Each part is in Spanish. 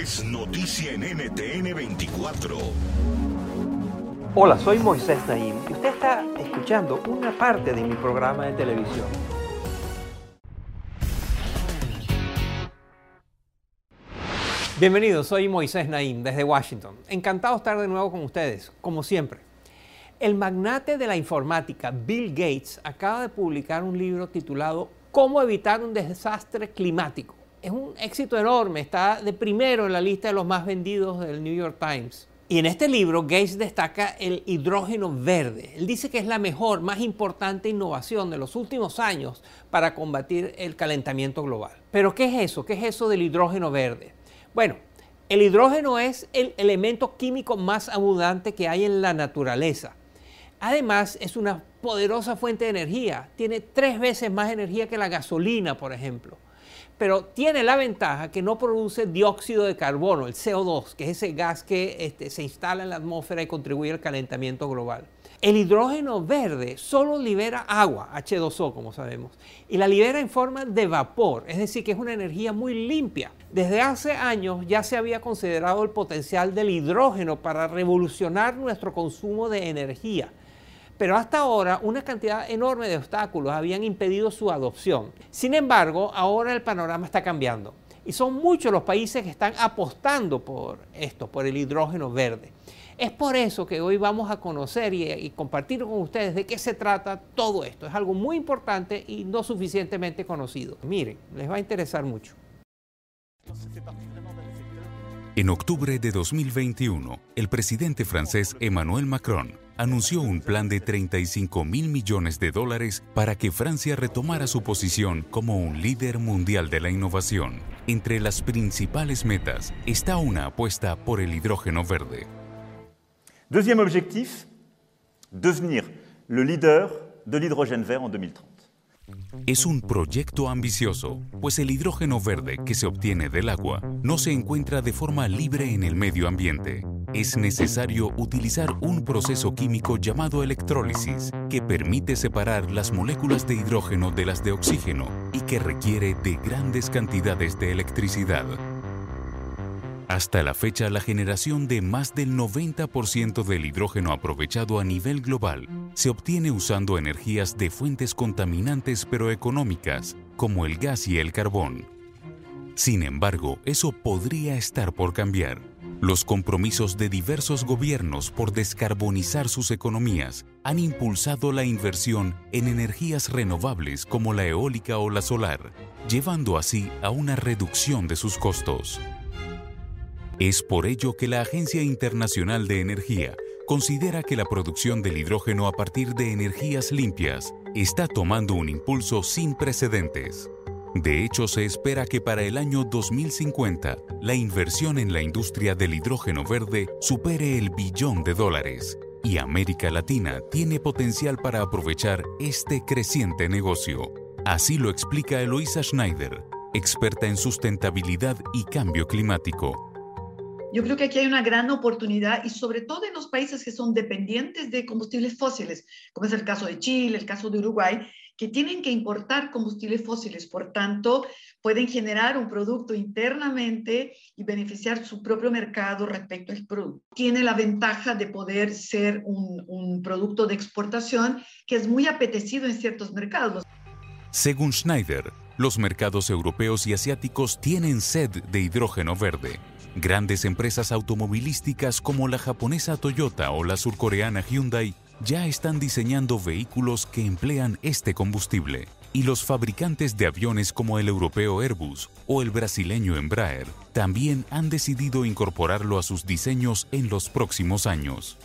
Es noticia en NTN 24. Hola, soy Moisés Naim y usted está escuchando una parte de mi programa de televisión. Bienvenidos, soy Moisés Naim desde Washington. Encantado de estar de nuevo con ustedes, como siempre. El magnate de la informática, Bill Gates, acaba de publicar un libro titulado Cómo evitar un desastre climático. Es un éxito enorme, está de primero en la lista de los más vendidos del New York Times. Y en este libro Gates destaca el hidrógeno verde. Él dice que es la mejor, más importante innovación de los últimos años para combatir el calentamiento global. Pero ¿qué es eso? ¿Qué es eso del hidrógeno verde? Bueno, el hidrógeno es el elemento químico más abundante que hay en la naturaleza. Además, es una poderosa fuente de energía. Tiene tres veces más energía que la gasolina, por ejemplo pero tiene la ventaja que no produce dióxido de carbono, el CO2, que es ese gas que este, se instala en la atmósfera y contribuye al calentamiento global. El hidrógeno verde solo libera agua, H2O como sabemos, y la libera en forma de vapor, es decir, que es una energía muy limpia. Desde hace años ya se había considerado el potencial del hidrógeno para revolucionar nuestro consumo de energía. Pero hasta ahora una cantidad enorme de obstáculos habían impedido su adopción. Sin embargo, ahora el panorama está cambiando y son muchos los países que están apostando por esto, por el hidrógeno verde. Es por eso que hoy vamos a conocer y, compartir con ustedes de qué se trata todo esto. Es algo muy importante y no suficientemente conocido. Miren, les va a interesar mucho. En octubre de 2021, el presidente francés Emmanuel Macron anunció un plan de 35 mil millones de dólares para que Francia retomara su posición como un líder mundial de la innovación. Entre las principales metas está una apuesta por el hidrógeno verde. Deuxième objectif, devenir le leader de l'hydrogène vert en 2030. Es un proyecto ambicioso, pues el hidrógeno verde que se obtiene del agua no se encuentra de forma libre en el medio ambiente. Es necesario utilizar un proceso químico llamado electrólisis, que permite separar las moléculas de hidrógeno de las de oxígeno y que requiere de grandes cantidades de electricidad. Hasta la fecha, la generación de más del 90% del hidrógeno aprovechado a nivel global se obtiene usando energías de fuentes contaminantes pero económicas, como el gas y el carbón. Sin embargo, eso podría estar por cambiar. Los compromisos de diversos gobiernos por descarbonizar sus economías han impulsado la inversión en energías renovables como la eólica o la solar, llevando así a una reducción de sus costos. Es por ello que la Agencia Internacional de Energía considera que la producción del hidrógeno a partir de energías limpias está tomando un impulso sin precedentes. De hecho, se espera que para el año 2050 la inversión en la industria del hidrógeno verde supere el billón de dólares y América Latina tiene potencial para aprovechar este creciente negocio. Así lo explica Eloisa Schneider, experta en sustentabilidad y cambio climático. Yo creo que aquí hay una gran oportunidad y sobre todo en los países que son dependientes de combustibles fósiles, como es el caso de Chile, el caso de Uruguay, que tienen que importar combustibles fósiles, por tanto, pueden generar un producto internamente y beneficiar su propio mercado respecto al producto. Tiene la ventaja de poder ser un, un producto de exportación que es muy apetecido en ciertos mercados. Según Schneider, Los mercados europeos y asiáticos tienen sed de hidrógeno verde. Grandes empresas automovilísticas como la japonesa Toyota o la surcoreana Hyundai ya están diseñando vehículos que emplean este combustible. Y los fabricantes de aviones como el europeo Airbus o el brasileño Embraer también han decidido incorporarlo a sus diseños en los próximos años.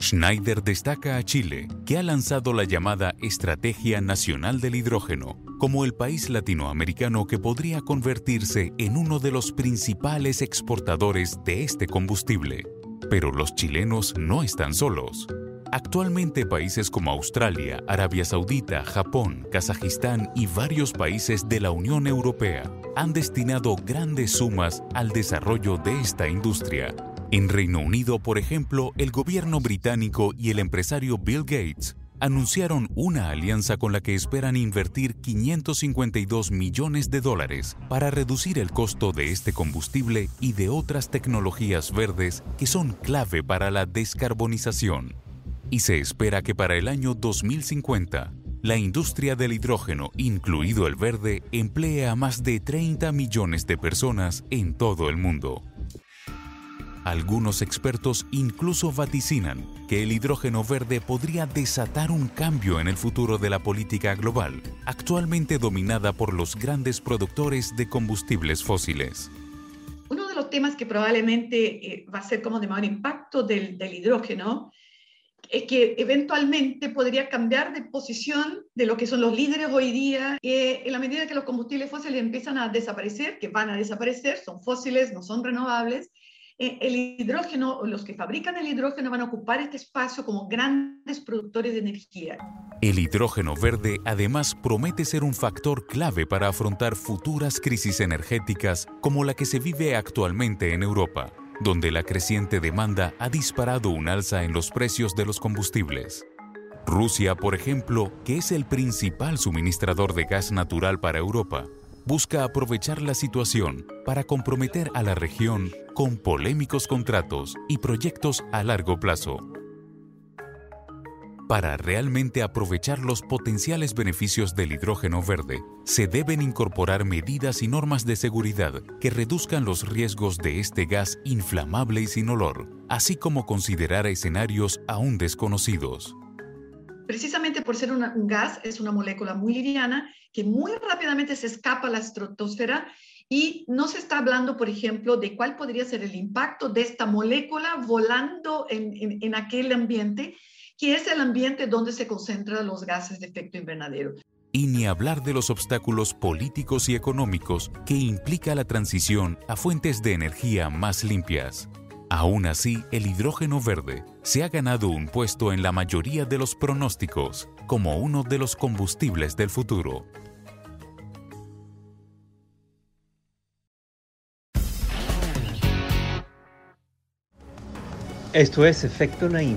Schneider destaca a Chile, que ha lanzado la llamada Estrategia Nacional del Hidrógeno, como el país latinoamericano que podría convertirse en uno de los principales exportadores de este combustible. Pero los chilenos no están solos. Actualmente países como Australia, Arabia Saudita, Japón, Kazajistán y varios países de la Unión Europea han destinado grandes sumas al desarrollo de esta industria. En Reino Unido, por ejemplo, el gobierno británico y el empresario Bill Gates anunciaron una alianza con la que esperan invertir 552 millones de dólares para reducir el costo de este combustible y de otras tecnologías verdes que son clave para la descarbonización y se espera que para el año 2050 la industria del hidrógeno, incluido el verde, emplee a más de 30 millones de personas en todo el mundo. Algunos expertos incluso vaticinan que el hidrógeno verde podría desatar un cambio en el futuro de la política global, actualmente dominada por los grandes productores de combustibles fósiles. Uno de los temas que probablemente eh, va a ser como de mayor impacto del, del hidrógeno es que eventualmente podría cambiar de posición de lo que son los líderes hoy día, en la medida que los combustibles fósiles empiezan a desaparecer, que van a desaparecer, son fósiles, no son renovables, eh, el hidrógeno, los que fabrican el hidrógeno van a ocupar este espacio como grandes productores de energía. El hidrógeno verde además promete ser un factor clave para afrontar futuras crisis energéticas como la que se vive actualmente en Europa donde la creciente demanda ha disparado un alza en los precios de los combustibles. Rusia, por ejemplo, que es el principal suministrador de gas natural para Europa, busca aprovechar la situación para comprometer a la región con polémicos contratos y proyectos a largo plazo. Para realmente aprovechar los potenciales beneficios del hidrógeno verde, se deben incorporar medidas y normas de seguridad que reduzcan los riesgos de este gas inflamable y sin olor, así como considerar escenarios aún desconocidos. Precisamente por ser un gas, es una molécula muy liviana que muy rápidamente se escapa a la estratosfera y no se está hablando, por ejemplo, de cuál podría ser el impacto de esta molécula volando en, en aquel ambiente que es el ambiente donde se concentran los gases de efecto invernadero. Y ni hablar de los obstáculos políticos y económicos que implica la transición a fuentes de energía más limpias. Aún así, el hidrógeno verde se ha ganado un puesto en la mayoría de los pronósticos como uno de los combustibles del futuro. Esto es Efecto Naim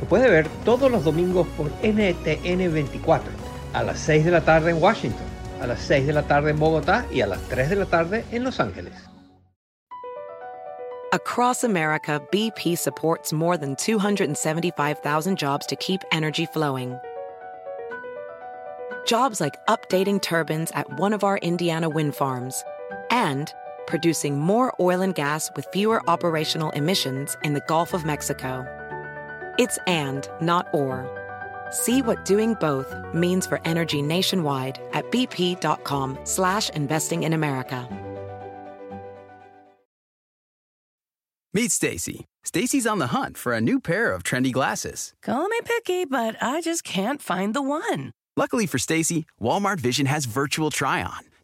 lo puede ver todos los domingos por NTN 24, a las 6 de la tarde en Washington, a las 6 de la tarde en Bogotá y a las 3 de la tarde en Los Ángeles. Across America, BP supports more than 275,000 jobs to keep energy flowing. Jobs like updating turbines at one of our Indiana wind farms and producing more oil and gas with fewer operational emissions in the Gulf of Mexico. It's and, not or. See what doing both means for energy nationwide at bp.com slash investing in America. Meet Stacy. Stacy's on the hunt for a new pair of trendy glasses. Call me picky, but I just can't find the one. Luckily for Stacy, Walmart Vision has virtual try-on.